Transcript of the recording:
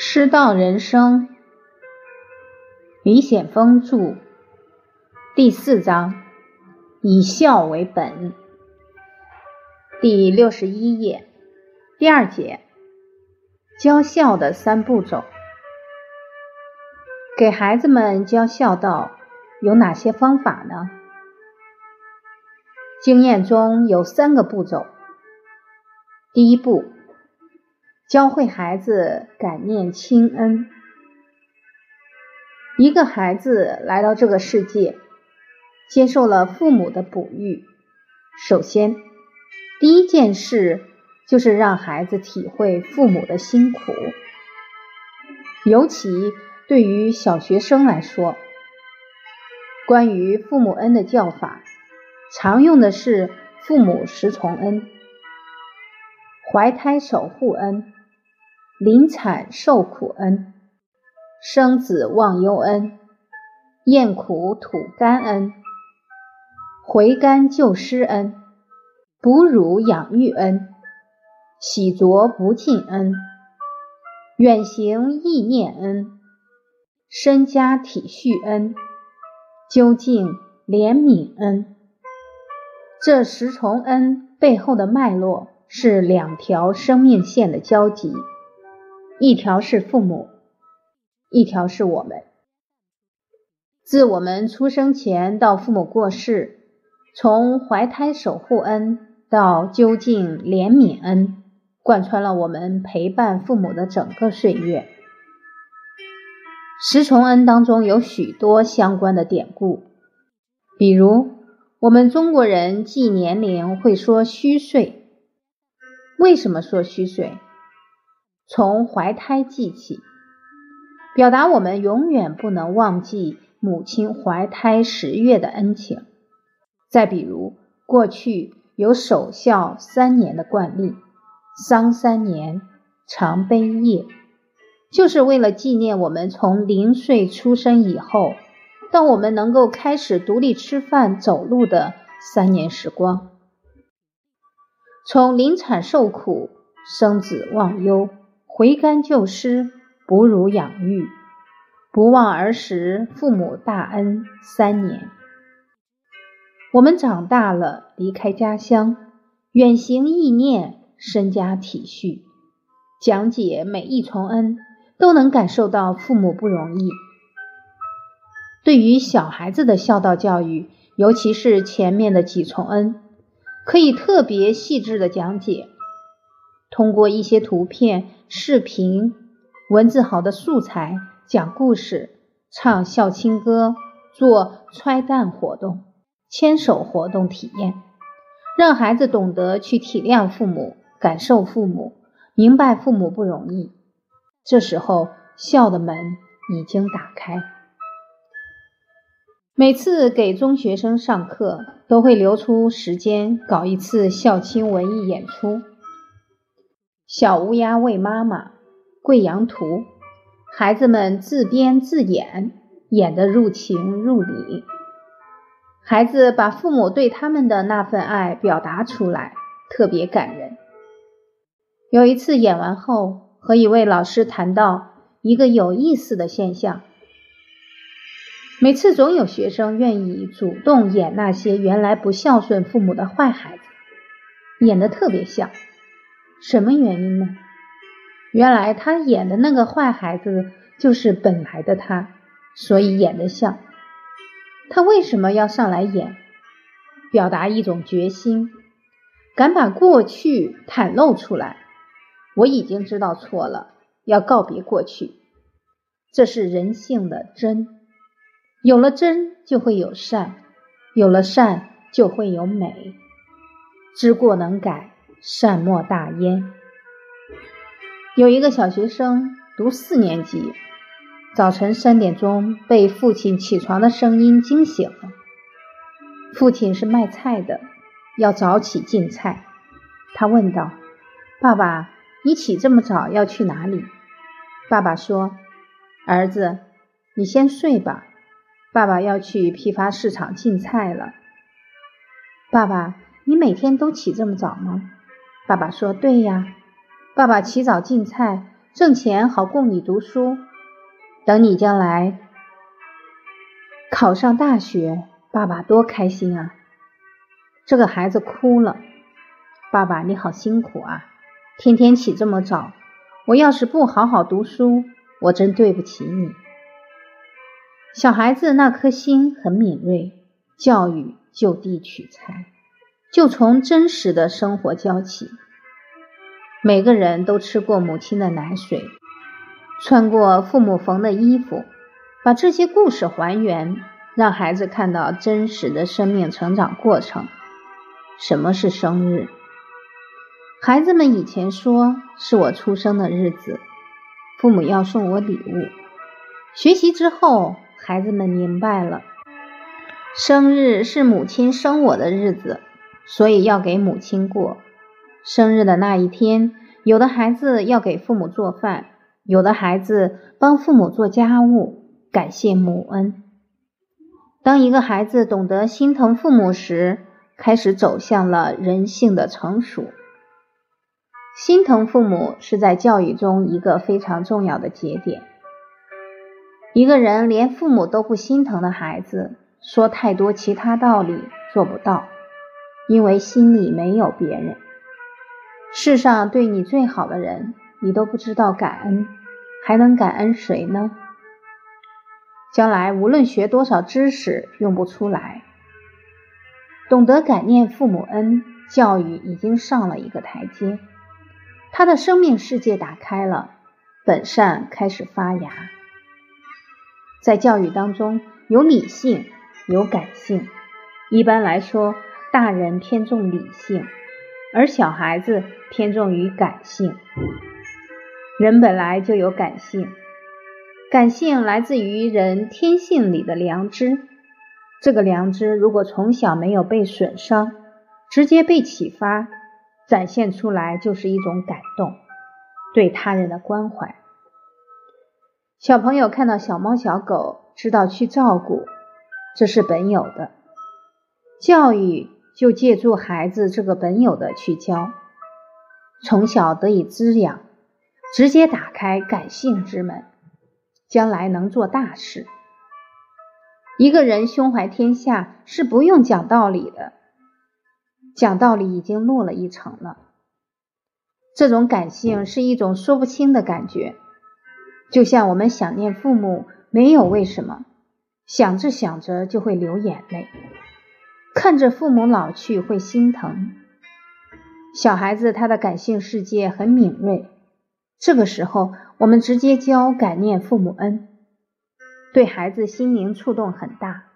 师道人生，李显峰著，第四章，以孝为本，第六十一页，第二节，教孝的三步骤。给孩子们教孝道有哪些方法呢？经验中有三个步骤。第一步，教会孩子感念亲恩。一个孩子来到这个世界，接受了父母的哺育，首先，第一件事就是让孩子体会父母的辛苦。尤其对于小学生来说，关于父母恩的教法，常用的是父母十重恩。怀胎守护恩、临产受苦恩、生子忘忧恩、咽苦吐甘恩、回甘救失恩、哺乳养育恩、洗濯不尽恩、远行意念恩、身家体恤恩、究竟怜悯恩。这十重恩背后的脉络。是两条生命线的交集，一条是父母，一条是我们。自我们出生前到父母过世，从怀胎守护恩到究竟怜悯恩，贯穿了我们陪伴父母的整个岁月。十重恩当中有许多相关的典故，比如我们中国人记年龄会说虚岁。为什么说虚岁？从怀胎记起，表达我们永远不能忘记母亲怀胎十月的恩情。再比如，过去有守孝三年的惯例，丧三年，常悲夜，就是为了纪念我们从零岁出生以后，到我们能够开始独立吃饭、走路的三年时光。从临产受苦、生子忘忧、回甘救失、哺乳养育、不忘儿时父母大恩三年，我们长大了，离开家乡，远行意念，身家体恤，讲解每一重恩，都能感受到父母不容易。对于小孩子的孝道教育，尤其是前面的几重恩。可以特别细致的讲解，通过一些图片、视频、文字好的素材，讲故事、唱孝亲歌、做揣蛋活动、牵手活动体验，让孩子懂得去体谅父母、感受父母、明白父母不容易。这时候，孝的门已经打开。每次给中学生上课，都会留出时间搞一次孝亲文艺演出。小乌鸦喂妈妈，贵阳图，孩子们自编自演，演得入情入理。孩子把父母对他们的那份爱表达出来，特别感人。有一次演完后，和一位老师谈到一个有意思的现象。每次总有学生愿意主动演那些原来不孝顺父母的坏孩子，演的特别像。什么原因呢？原来他演的那个坏孩子就是本来的他，所以演的像。他为什么要上来演？表达一种决心，敢把过去袒露出来。我已经知道错了，要告别过去。这是人性的真。有了真，就会有善；有了善，就会有美。知过能改，善莫大焉。有一个小学生读四年级，早晨三点钟被父亲起床的声音惊醒了。父亲是卖菜的，要早起进菜。他问道：“爸爸，你起这么早要去哪里？”爸爸说：“儿子，你先睡吧。”爸爸要去批发市场进菜了。爸爸，你每天都起这么早吗？爸爸说：“对呀。”爸爸起早进菜挣钱好供你读书，等你将来考上大学，爸爸多开心啊！这个孩子哭了，爸爸你好辛苦啊，天天起这么早，我要是不好好读书，我真对不起你。小孩子那颗心很敏锐，教育就地取材，就从真实的生活教起。每个人都吃过母亲的奶水，穿过父母缝的衣服，把这些故事还原，让孩子看到真实的生命成长过程。什么是生日？孩子们以前说是我出生的日子，父母要送我礼物。学习之后。孩子们明白了，生日是母亲生我的日子，所以要给母亲过。生日的那一天，有的孩子要给父母做饭，有的孩子帮父母做家务，感谢母恩。当一个孩子懂得心疼父母时，开始走向了人性的成熟。心疼父母是在教育中一个非常重要的节点。一个人连父母都不心疼的孩子，说太多其他道理做不到，因为心里没有别人。世上对你最好的人，你都不知道感恩，还能感恩谁呢？将来无论学多少知识，用不出来。懂得感念父母恩，教育已经上了一个台阶，他的生命世界打开了，本善开始发芽。在教育当中，有理性，有感性。一般来说，大人偏重理性，而小孩子偏重于感性。人本来就有感性，感性来自于人天性里的良知。这个良知如果从小没有被损伤，直接被启发，展现出来就是一种感动，对他人的关怀。小朋友看到小猫小狗，知道去照顾，这是本有的。教育就借助孩子这个本有的去教，从小得以滋养，直接打开感性之门，将来能做大事。一个人胸怀天下是不用讲道理的，讲道理已经落了一层了。这种感性是一种说不清的感觉。就像我们想念父母，没有为什么，想着想着就会流眼泪，看着父母老去会心疼。小孩子他的感性世界很敏锐，这个时候我们直接教感念父母恩，对孩子心灵触动很大。